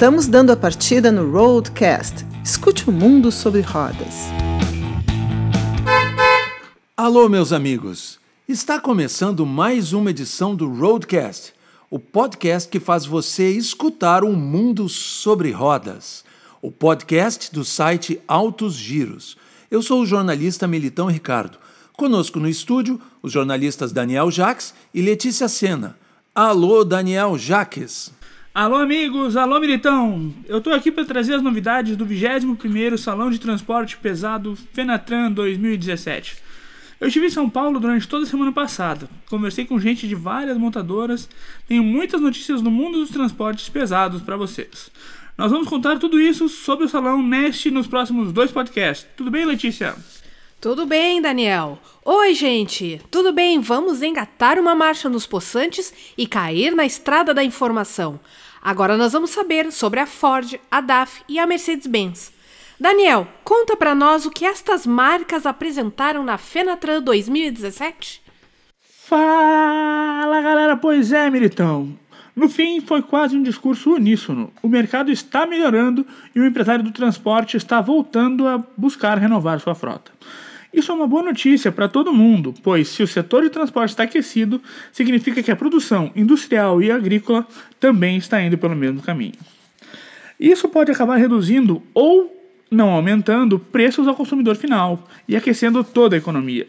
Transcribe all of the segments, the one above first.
Estamos dando a partida no Roadcast. Escute o mundo sobre rodas. Alô, meus amigos! Está começando mais uma edição do Roadcast, o podcast que faz você escutar um mundo sobre rodas. O podcast do site Altos Giros. Eu sou o jornalista Militão Ricardo. Conosco no estúdio, os jornalistas Daniel Jaques e Letícia Sena. Alô, Daniel Jaques. Alô, amigos! Alô, Militão! Eu estou aqui para trazer as novidades do 21º Salão de Transporte Pesado Fenatran 2017. Eu estive em São Paulo durante toda a semana passada. Conversei com gente de várias montadoras. Tenho muitas notícias no mundo dos transportes pesados para vocês. Nós vamos contar tudo isso sobre o salão neste nos próximos dois podcasts. Tudo bem, Letícia? Tudo bem, Daniel. Oi, gente. Tudo bem? Vamos engatar uma marcha nos poçantes e cair na estrada da informação. Agora nós vamos saber sobre a Ford, a DAF e a Mercedes-Benz. Daniel, conta para nós o que estas marcas apresentaram na Fenatran 2017. Fala, galera. Pois é, Militão. No fim, foi quase um discurso uníssono. O mercado está melhorando e o empresário do transporte está voltando a buscar renovar sua frota. Isso é uma boa notícia para todo mundo, pois se o setor de transporte está aquecido, significa que a produção industrial e agrícola também está indo pelo mesmo caminho. Isso pode acabar reduzindo ou não aumentando preços ao consumidor final e aquecendo toda a economia.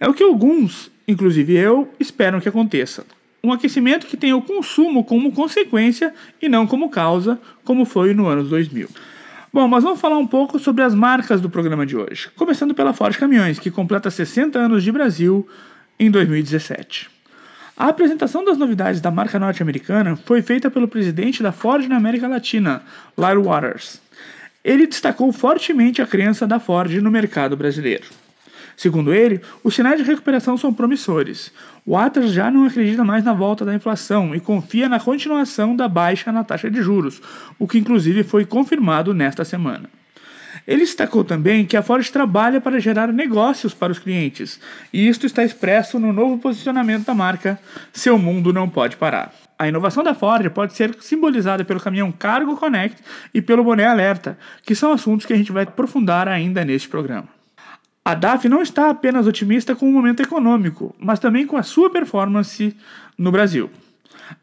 É o que alguns, inclusive eu, esperam que aconteça. Um aquecimento que tenha o consumo como consequência e não como causa, como foi no ano 2000. Bom, mas vamos falar um pouco sobre as marcas do programa de hoje. Começando pela Ford Caminhões, que completa 60 anos de Brasil em 2017. A apresentação das novidades da marca norte-americana foi feita pelo presidente da Ford na América Latina, Lyle Waters. Ele destacou fortemente a crença da Ford no mercado brasileiro. Segundo ele, os sinais de recuperação são promissores. Waters já não acredita mais na volta da inflação e confia na continuação da baixa na taxa de juros, o que inclusive foi confirmado nesta semana. Ele destacou também que a Ford trabalha para gerar negócios para os clientes, e isto está expresso no novo posicionamento da marca: Seu mundo não pode parar. A inovação da Ford pode ser simbolizada pelo caminhão Cargo Connect e pelo boné Alerta, que são assuntos que a gente vai aprofundar ainda neste programa. A DAF não está apenas otimista com o momento econômico, mas também com a sua performance no Brasil.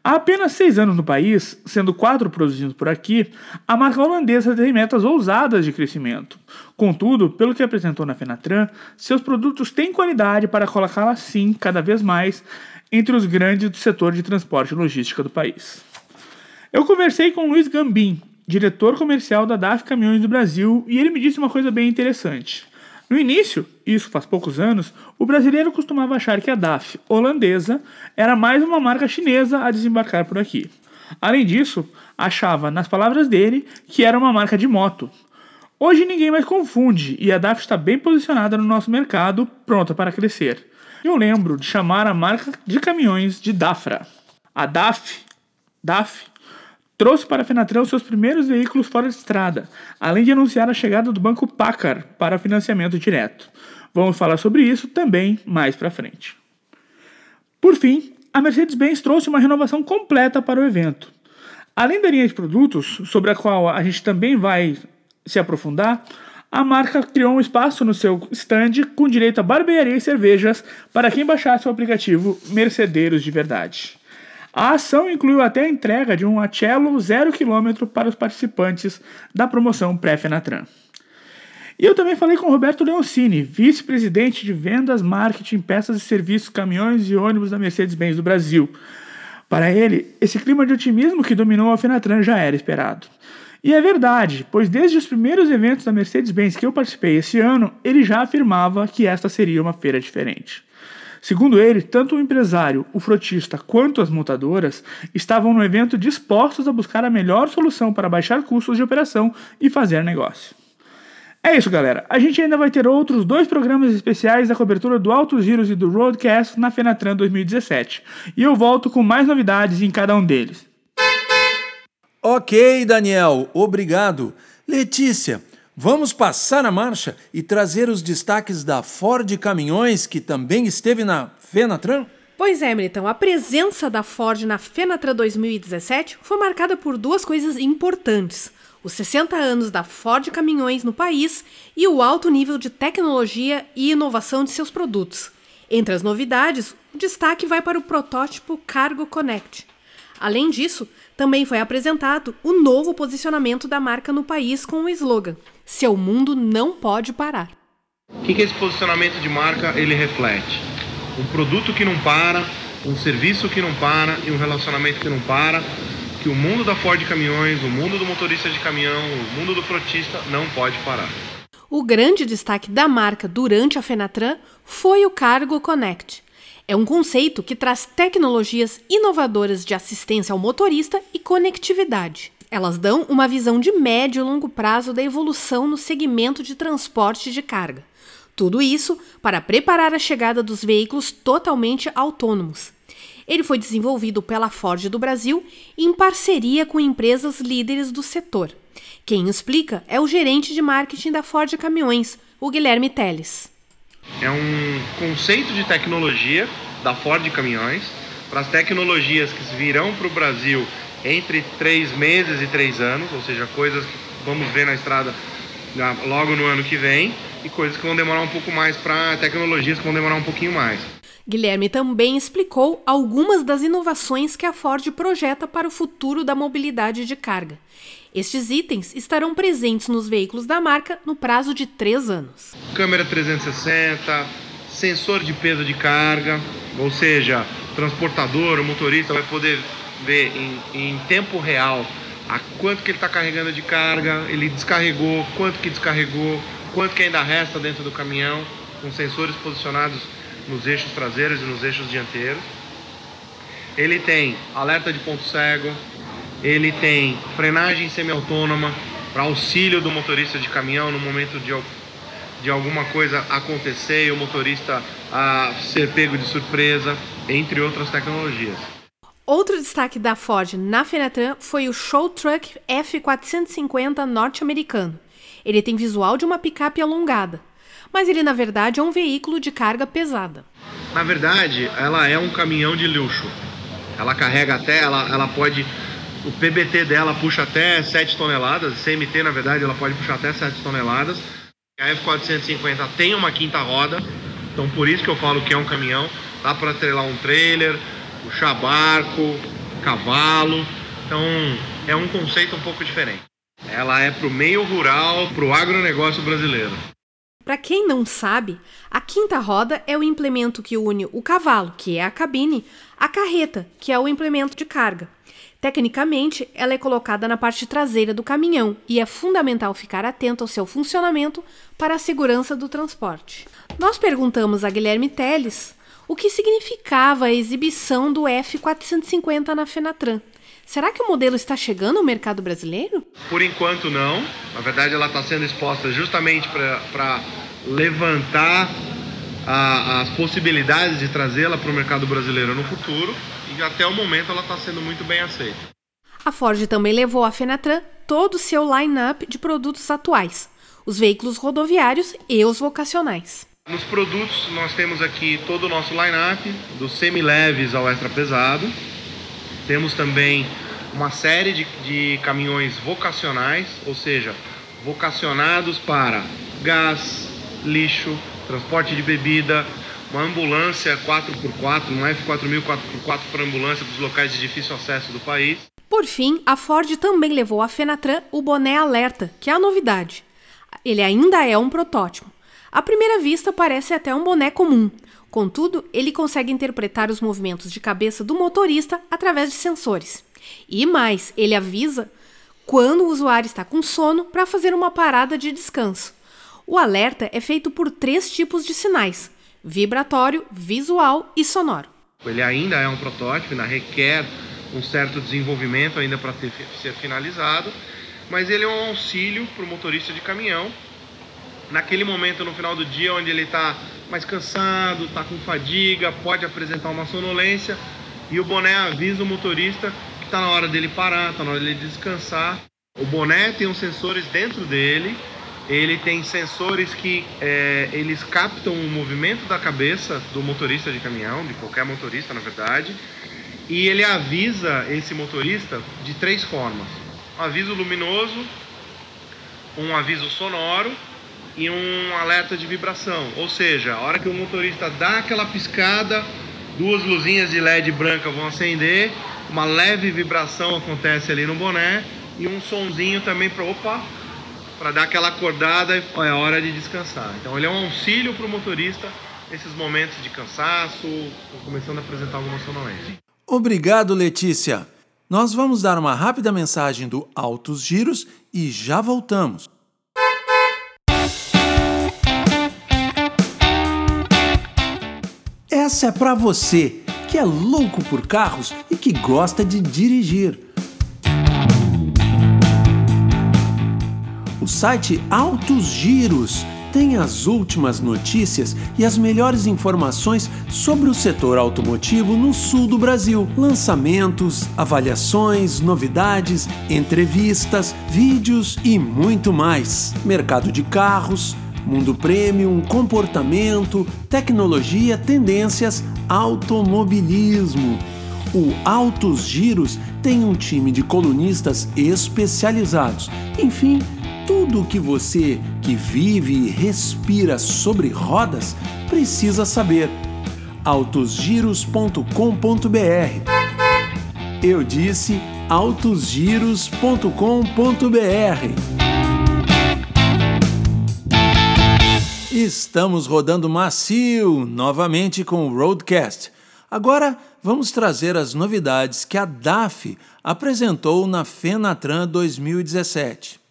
Há apenas seis anos no país, sendo quatro produzidos por aqui, a marca holandesa tem metas ousadas de crescimento. Contudo, pelo que apresentou na Fenatran, seus produtos têm qualidade para colocá-la sim, cada vez mais, entre os grandes do setor de transporte e logística do país. Eu conversei com Luiz Gambim, diretor comercial da DAF Caminhões do Brasil, e ele me disse uma coisa bem interessante. No início, isso faz poucos anos, o brasileiro costumava achar que a DAF holandesa era mais uma marca chinesa a desembarcar por aqui. Além disso, achava, nas palavras dele, que era uma marca de moto. Hoje ninguém mais confunde e a DAF está bem posicionada no nosso mercado, pronta para crescer. Eu lembro de chamar a marca de caminhões de Dafra. A DAF, DAF trouxe para a Fenatran seus primeiros veículos fora de estrada, além de anunciar a chegada do Banco Pacar para financiamento direto. Vamos falar sobre isso também mais para frente. Por fim, a Mercedes-Benz trouxe uma renovação completa para o evento. Além da linha de produtos, sobre a qual a gente também vai se aprofundar, a marca criou um espaço no seu stand com direito a barbearia e cervejas para quem baixasse o aplicativo Mercedeiros de Verdade. A ação incluiu até a entrega de um Acelo zero quilômetro para os participantes da promoção pré-Fenatran. E eu também falei com Roberto Leoncini, vice-presidente de vendas, marketing, peças e serviços, caminhões e ônibus da Mercedes-Benz do Brasil. Para ele, esse clima de otimismo que dominou a Fenatran já era esperado. E é verdade, pois desde os primeiros eventos da Mercedes-Benz que eu participei esse ano, ele já afirmava que esta seria uma feira diferente. Segundo ele, tanto o empresário, o frotista quanto as montadoras estavam no evento dispostos a buscar a melhor solução para baixar custos de operação e fazer negócio. É isso, galera. A gente ainda vai ter outros dois programas especiais da cobertura do Altos Giros e do Roadcast na Fenatran 2017. E eu volto com mais novidades em cada um deles. Ok, Daniel, obrigado. Letícia, Vamos passar a marcha e trazer os destaques da Ford Caminhões, que também esteve na Fenatran? Pois é, Militão, a presença da Ford na Fenatra 2017 foi marcada por duas coisas importantes: os 60 anos da Ford Caminhões no país e o alto nível de tecnologia e inovação de seus produtos. Entre as novidades, o destaque vai para o protótipo Cargo Connect. Além disso, também foi apresentado o novo posicionamento da marca no país com o slogan: Seu mundo não pode parar. O que, que esse posicionamento de marca ele reflete? Um produto que não para, um serviço que não para e um relacionamento que não para, que o mundo da Ford Caminhões, o mundo do motorista de caminhão, o mundo do frotista não pode parar. O grande destaque da marca durante a Fenatran foi o Cargo Connect. É um conceito que traz tecnologias inovadoras de assistência ao motorista e conectividade. Elas dão uma visão de médio e longo prazo da evolução no segmento de transporte de carga. Tudo isso para preparar a chegada dos veículos totalmente autônomos. Ele foi desenvolvido pela Ford do Brasil em parceria com empresas líderes do setor. Quem explica é o gerente de marketing da Ford Caminhões, o Guilherme Teles. É um conceito de tecnologia da Ford Caminhões para as tecnologias que virão para o Brasil entre três meses e três anos, ou seja, coisas que vamos ver na estrada logo no ano que vem e coisas que vão demorar um pouco mais para tecnologias que vão demorar um pouquinho mais. Guilherme também explicou algumas das inovações que a Ford projeta para o futuro da mobilidade de carga. Estes itens estarão presentes nos veículos da marca no prazo de três anos. Câmera 360, sensor de peso de carga, ou seja, transportador, o motorista vai poder ver em, em tempo real a quanto que ele está carregando de carga, ele descarregou, quanto que descarregou, quanto que ainda resta dentro do caminhão, com sensores posicionados nos eixos traseiros e nos eixos dianteiros. Ele tem alerta de ponto cego, ele tem frenagem semi-autônoma para auxílio do motorista de caminhão no momento de, de alguma coisa acontecer e o motorista a ser pego de surpresa, entre outras tecnologias. Outro destaque da Ford na Fenatran foi o Show Truck F450 norte-americano. Ele tem visual de uma picape alongada, mas ele na verdade é um veículo de carga pesada. Na verdade, ela é um caminhão de luxo. Ela carrega até, ela, ela pode. O PBT dela puxa até 7 toneladas, CMT na verdade ela pode puxar até 7 toneladas. A F450 tem uma quinta roda, então por isso que eu falo que é um caminhão. Dá para atrelar um trailer, puxar barco, cavalo. Então é um conceito um pouco diferente. Ela é para o meio rural, para o agronegócio brasileiro. Para quem não sabe, a quinta roda é o implemento que une o cavalo, que é a cabine, à carreta, que é o implemento de carga. Tecnicamente, ela é colocada na parte traseira do caminhão e é fundamental ficar atento ao seu funcionamento para a segurança do transporte. Nós perguntamos a Guilherme Teles o que significava a exibição do F450 na Fenatran. Será que o modelo está chegando ao mercado brasileiro? Por enquanto, não. Na verdade, ela está sendo exposta justamente para levantar a, as possibilidades de trazê-la para o mercado brasileiro no futuro. E até o momento, ela está sendo muito bem aceita. A Ford também levou à Fenatran todo o seu line-up de produtos atuais, os veículos rodoviários e os vocacionais. Nos produtos, nós temos aqui todo o nosso line-up, dos semi-leves ao extra pesado. Temos também uma série de, de caminhões vocacionais, ou seja, vocacionados para gás, lixo, transporte de bebida, uma ambulância 4x4, um F4000 4x4 para ambulância dos locais de difícil acesso do país. Por fim, a Ford também levou à Fenatran o boné alerta, que é a novidade. Ele ainda é um protótipo. À primeira vista, parece até um boné comum, Contudo, ele consegue interpretar os movimentos de cabeça do motorista através de sensores. E mais, ele avisa quando o usuário está com sono para fazer uma parada de descanso. O alerta é feito por três tipos de sinais: vibratório, visual e sonoro. Ele ainda é um protótipo, ainda requer um certo desenvolvimento ainda para ser finalizado, mas ele é um auxílio para o motorista de caminhão naquele momento no final do dia onde ele está mais cansado, está com fadiga, pode apresentar uma sonolência e o boné avisa o motorista que está na hora dele parar, está na hora dele descansar. O boné tem os sensores dentro dele ele tem sensores que é, eles captam o movimento da cabeça do motorista de caminhão, de qualquer motorista na verdade, e ele avisa esse motorista de três formas: um aviso luminoso, um aviso sonoro e um alerta de vibração. Ou seja, a hora que o motorista dá aquela piscada, duas luzinhas de LED branca vão acender, uma leve vibração acontece ali no boné e um sonzinho também para opa, para dar aquela acordada, é hora de descansar. Então ele é um auxílio para o motorista nesses momentos de cansaço, começando a apresentar alguma sonolência. Obrigado, Letícia. Nós vamos dar uma rápida mensagem do Altos Giros e já voltamos. Essa é para você que é louco por carros e que gosta de dirigir. O site Altos Giros tem as últimas notícias e as melhores informações sobre o setor automotivo no sul do Brasil. Lançamentos, avaliações, novidades, entrevistas, vídeos e muito mais. Mercado de carros, mundo premium, comportamento, tecnologia, tendências, automobilismo. O Altos Giros tem um time de colunistas especializados. Enfim, tudo o que você que vive e respira sobre rodas precisa saber. autosgiros.com.br Eu disse autosgiros.com.br. Estamos rodando macio novamente com o Roadcast. Agora vamos trazer as novidades que a DAF apresentou na Fenatran 2017.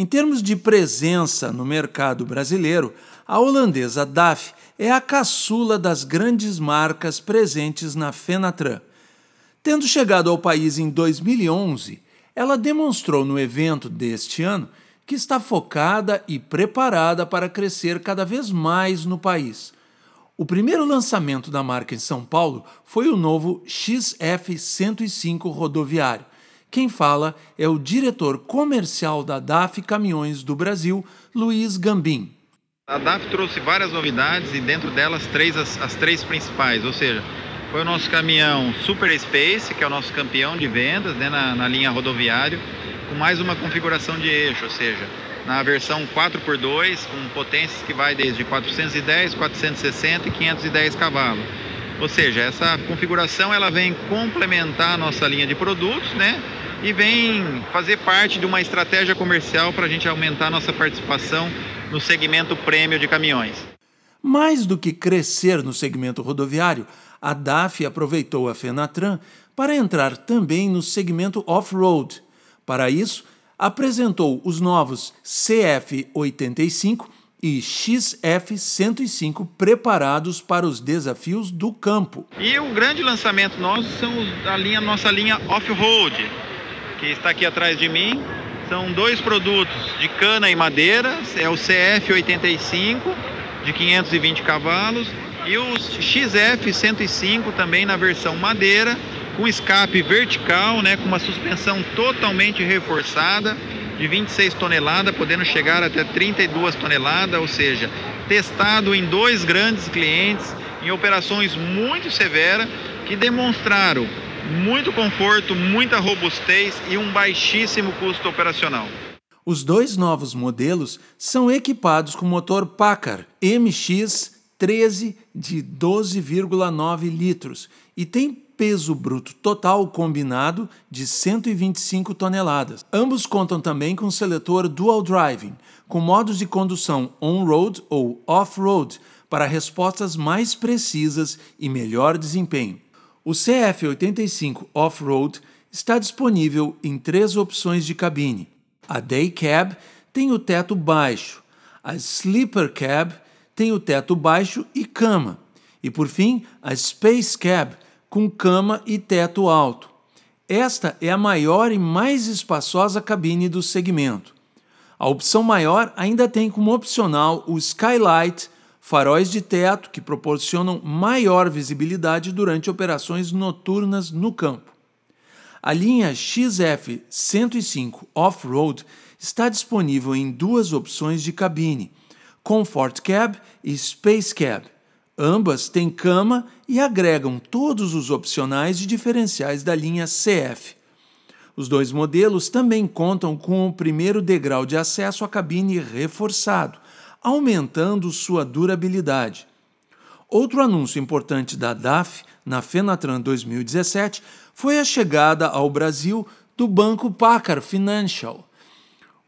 Em termos de presença no mercado brasileiro, a holandesa DAF é a caçula das grandes marcas presentes na Fenatran. Tendo chegado ao país em 2011, ela demonstrou no evento deste ano que está focada e preparada para crescer cada vez mais no país. O primeiro lançamento da marca em São Paulo foi o novo XF105 rodoviário. Quem fala é o diretor comercial da DAF Caminhões do Brasil, Luiz Gambim. A DAF trouxe várias novidades e dentro delas três, as, as três principais, ou seja, foi o nosso caminhão Super Space, que é o nosso campeão de vendas né, na, na linha rodoviário, com mais uma configuração de eixo, ou seja, na versão 4x2, com potências que vai desde 410, 460 e 510 cavalos. Ou seja, essa configuração ela vem complementar a nossa linha de produtos, né? E vem fazer parte de uma estratégia comercial para a gente aumentar nossa participação no segmento prêmio de caminhões. Mais do que crescer no segmento rodoviário, a DAF aproveitou a Fenatran para entrar também no segmento off-road. Para isso, apresentou os novos CF85 e XF105 preparados para os desafios do campo. E o grande lançamento nosso são a linha, nossa linha off-road, que está aqui atrás de mim. São dois produtos de cana e madeira, é o CF85 de 520 cavalos e o XF105 também na versão madeira com escape vertical, né, com uma suspensão totalmente reforçada de 26 toneladas, podendo chegar até 32 toneladas, ou seja, testado em dois grandes clientes em operações muito severas que demonstraram muito conforto, muita robustez e um baixíssimo custo operacional. Os dois novos modelos são equipados com motor Packard MX 13 de 12,9 litros e têm peso bruto total combinado de 125 toneladas. Ambos contam também com seletor dual driving, com modos de condução on-road ou off-road para respostas mais precisas e melhor desempenho. O CF85 Off-Road está disponível em três opções de cabine. A Day Cab tem o teto baixo, a Sleeper Cab tem o teto baixo e cama, e por fim a Space Cab com cama e teto alto. Esta é a maior e mais espaçosa cabine do segmento. A opção maior ainda tem como opcional o Skylight, faróis de teto que proporcionam maior visibilidade durante operações noturnas no campo. A linha XF 105 Off-Road está disponível em duas opções de cabine, Comfort Cab e Space Cab. Ambas têm cama e agregam todos os opcionais e diferenciais da linha CF. Os dois modelos também contam com o primeiro degrau de acesso à cabine reforçado, aumentando sua durabilidade. Outro anúncio importante da DAF na Fenatran 2017 foi a chegada ao Brasil do banco Packard Financial.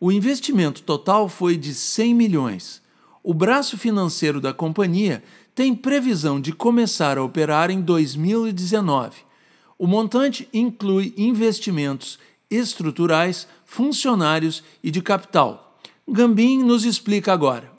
O investimento total foi de 100 milhões. O braço financeiro da companhia tem previsão de começar a operar em 2019. O montante inclui investimentos estruturais, funcionários e de capital. Gambim nos explica agora.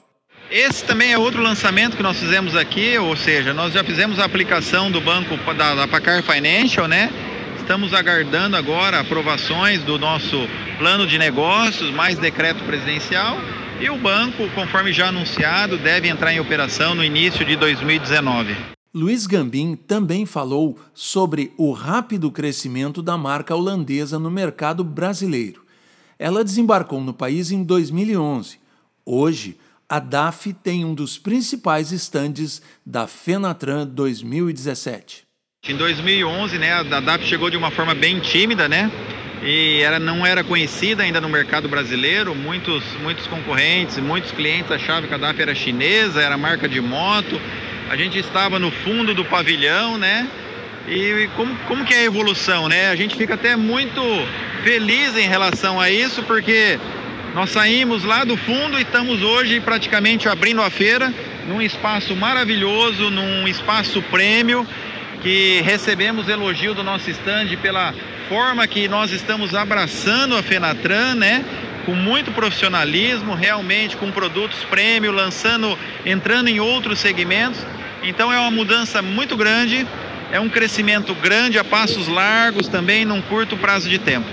Esse também é outro lançamento que nós fizemos aqui, ou seja, nós já fizemos a aplicação do banco da, da Pacar Financial, né? Estamos aguardando agora aprovações do nosso plano de negócios, mais decreto presidencial e o banco, conforme já anunciado, deve entrar em operação no início de 2019. Luiz Gambim também falou sobre o rápido crescimento da marca holandesa no mercado brasileiro. Ela desembarcou no país em 2011. Hoje, a DAF tem um dos principais estandes da Fenatran 2017. Em 2011, né, a DAF chegou de uma forma bem tímida, né? e ela não era conhecida ainda no mercado brasileiro. Muitos, muitos concorrentes, muitos clientes achavam que a DAF era chinesa, era marca de moto. A gente estava no fundo do pavilhão, né? E como, como que é a evolução, né? A gente fica até muito feliz em relação a isso, porque nós saímos lá do fundo e estamos hoje praticamente abrindo a feira num espaço maravilhoso, num espaço prêmio, que recebemos elogio do nosso stand pela forma que nós estamos abraçando a Fenatran, né? Com muito profissionalismo, realmente com produtos prêmio, lançando, entrando em outros segmentos. Então é uma mudança muito grande, é um crescimento grande a passos largos também num curto prazo de tempo.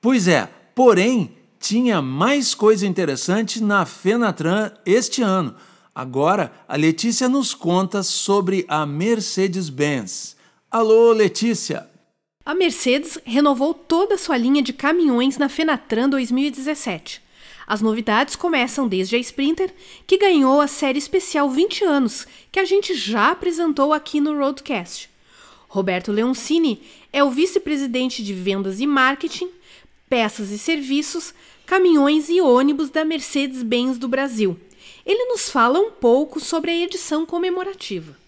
Pois é, porém, tinha mais coisa interessante na Fenatran este ano. Agora, a Letícia nos conta sobre a Mercedes-Benz. Alô, Letícia! A Mercedes renovou toda a sua linha de caminhões na Fenatran 2017. As novidades começam desde a Sprinter, que ganhou a série especial 20 anos, que a gente já apresentou aqui no Roadcast. Roberto Leoncini é o vice-presidente de vendas e marketing, peças e serviços, caminhões e ônibus da Mercedes-Benz do Brasil. Ele nos fala um pouco sobre a edição comemorativa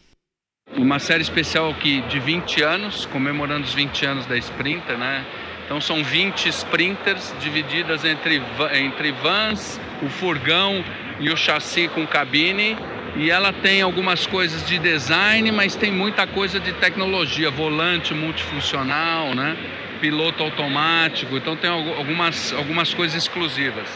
uma série especial aqui de 20 anos, comemorando os 20 anos da Sprinter, né? Então são 20 Sprinters divididas entre, entre vans, o furgão e o chassi com cabine. E ela tem algumas coisas de design, mas tem muita coisa de tecnologia, volante multifuncional, né? Piloto automático, então tem algumas, algumas coisas exclusivas.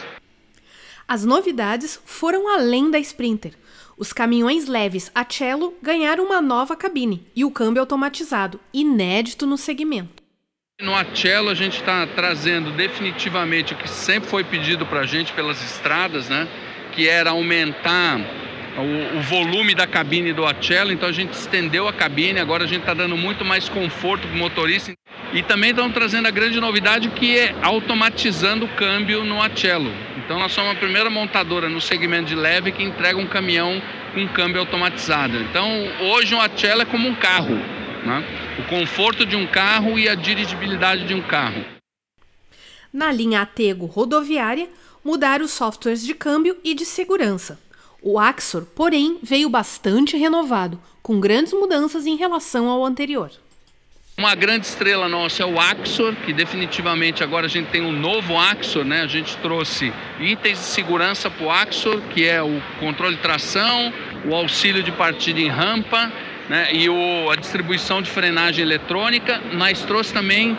As novidades foram além da Sprinter. Os caminhões leves Acelo ganharam uma nova cabine e o câmbio automatizado, inédito no segmento. No Acelo a gente está trazendo definitivamente o que sempre foi pedido para a gente pelas estradas, né? Que era aumentar o, o, volume da cabine do Acelo, então a gente estendeu a cabine, agora a gente está dando muito mais conforto para o motorista. E também estamos trazendo a grande novidade que é automatizando o câmbio no Acelo. Então nós somos a primeira montadora no segmento de leve que entrega um caminhão com câmbio automatizado. Então hoje um Acela é como um carro, né? o conforto de um carro e a dirigibilidade de um carro. Na linha Atego rodoviária, mudaram os softwares de câmbio e de segurança. O Axor, porém, veio bastante renovado, com grandes mudanças em relação ao anterior. Uma grande estrela nossa é o Axor, que definitivamente agora a gente tem um novo Axor, né? A gente trouxe itens de segurança para o Axor, que é o controle de tração, o auxílio de partida em rampa, né? E o, a distribuição de frenagem eletrônica. Mas trouxe também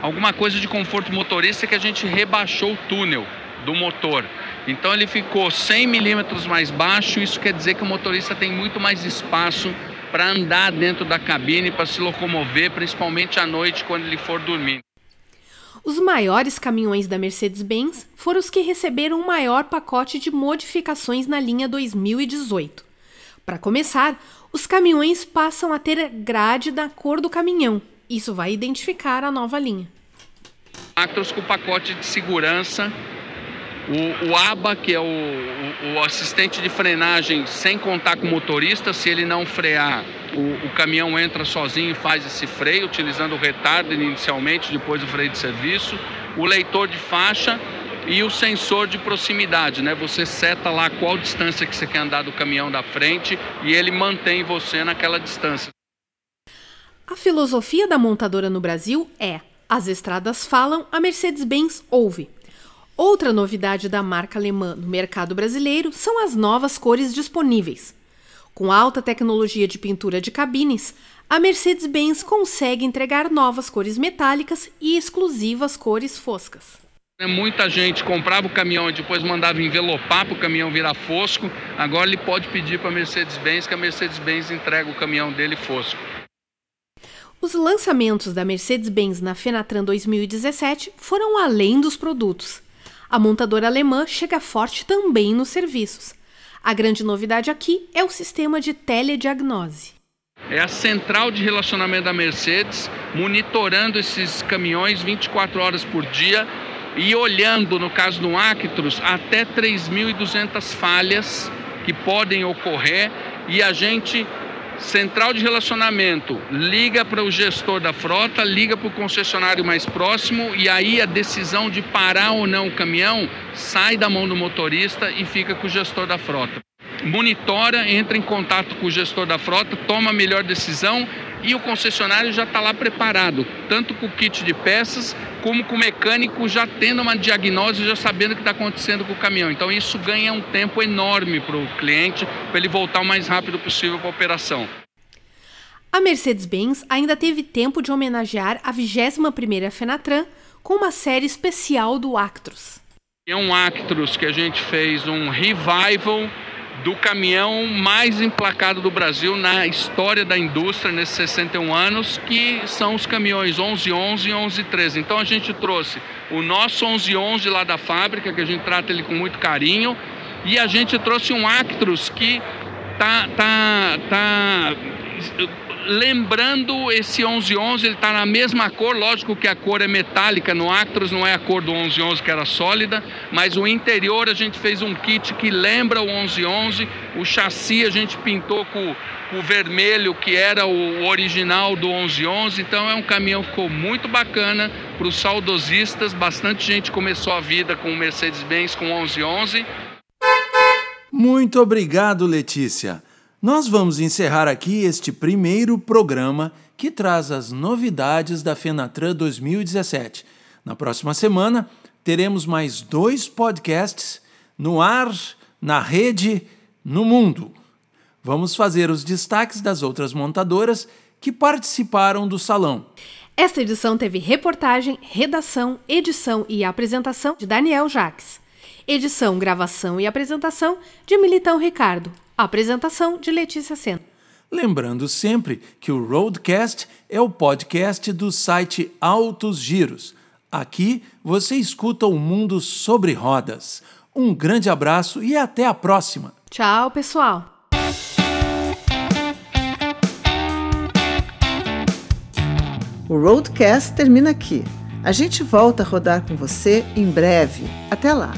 alguma coisa de conforto motorista que a gente rebaixou o túnel do motor. Então ele ficou 100 milímetros mais baixo, isso quer dizer que o motorista tem muito mais espaço para andar dentro da cabine, para se locomover, principalmente à noite quando ele for dormir. Os maiores caminhões da Mercedes-Benz foram os que receberam o maior pacote de modificações na linha 2018. Para começar, os caminhões passam a ter grade da cor do caminhão. Isso vai identificar a nova linha. Actros com pacote de segurança, o, o ABA, que é o, o, o, assistente de frenagem sem contar com o motorista, se ele não frear, o, caminhão entra sozinho e faz esse freio, utilizando o retardo inicialmente, depois o freio de serviço, o leitor de faixa e o sensor de proximidade, né? Você seta lá qual distância que você quer andar do caminhão da frente e ele mantém você naquela distância. A filosofia da montadora no Brasil é: as estradas falam, a Mercedes-Benz ouve. Outra novidade da marca alemã no mercado brasileiro são as novas cores disponíveis. Com alta tecnologia de pintura de cabines, a Mercedes-Benz consegue entregar novas cores metálicas e exclusivas cores foscas. Muita gente comprava o caminhão e depois mandava envelopar para o caminhão virar fosco. Agora ele pode pedir para a Mercedes-Benz que a Mercedes-Benz entregue o caminhão dele fosco. Os lançamentos da Mercedes-Benz na Fenatran 2017 foram além dos produtos. A montadora alemã chega forte também nos serviços. A grande novidade aqui é o sistema de telediagnose. É a central de relacionamento da Mercedes monitorando esses caminhões 24 horas por dia e olhando, no caso do Actros, até 3.200 falhas que podem ocorrer e a gente Central de relacionamento, liga para o gestor da frota, liga para o concessionário mais próximo e aí a decisão de parar ou não o caminhão sai da mão do motorista e fica com o gestor da frota. Monitora, entra em contato com o gestor da frota, toma a melhor decisão e o concessionário já está lá preparado, tanto com o kit de peças, como com o mecânico já tendo uma diagnose, já sabendo o que está acontecendo com o caminhão. Então isso ganha um tempo enorme para o cliente, para ele voltar o mais rápido possível para a operação. A Mercedes-Benz ainda teve tempo de homenagear a 21ª Fenatran com uma série especial do Actros. É um Actros que a gente fez um revival do caminhão mais emplacado do Brasil na história da indústria nesses 61 anos, que são os caminhões 1111 e 1113. Então a gente trouxe o nosso 1111 lá da fábrica, que a gente trata ele com muito carinho, e a gente trouxe um Actros que tá tá tá lembrando esse 1111, ele está na mesma cor, lógico que a cor é metálica no Actros, não é a cor do 1111 que era sólida, mas o interior a gente fez um kit que lembra o 1111, o chassi a gente pintou com, com o vermelho que era o original do 1111, então é um caminhão que ficou muito bacana para os saudosistas, bastante gente começou a vida com o Mercedes-Benz com 1111. Muito obrigado, Letícia. Nós vamos encerrar aqui este primeiro programa que traz as novidades da Fenatran 2017. Na próxima semana, teremos mais dois podcasts no ar, na rede, no mundo. Vamos fazer os destaques das outras montadoras que participaram do salão. Esta edição teve reportagem, redação, edição e apresentação de Daniel Jaques. Edição, gravação e apresentação de Militão Ricardo. Apresentação de Letícia Sena. Lembrando sempre que o Roadcast é o podcast do site Altos Giros. Aqui você escuta o mundo sobre rodas. Um grande abraço e até a próxima. Tchau, pessoal. O Roadcast termina aqui. A gente volta a rodar com você em breve. Até lá!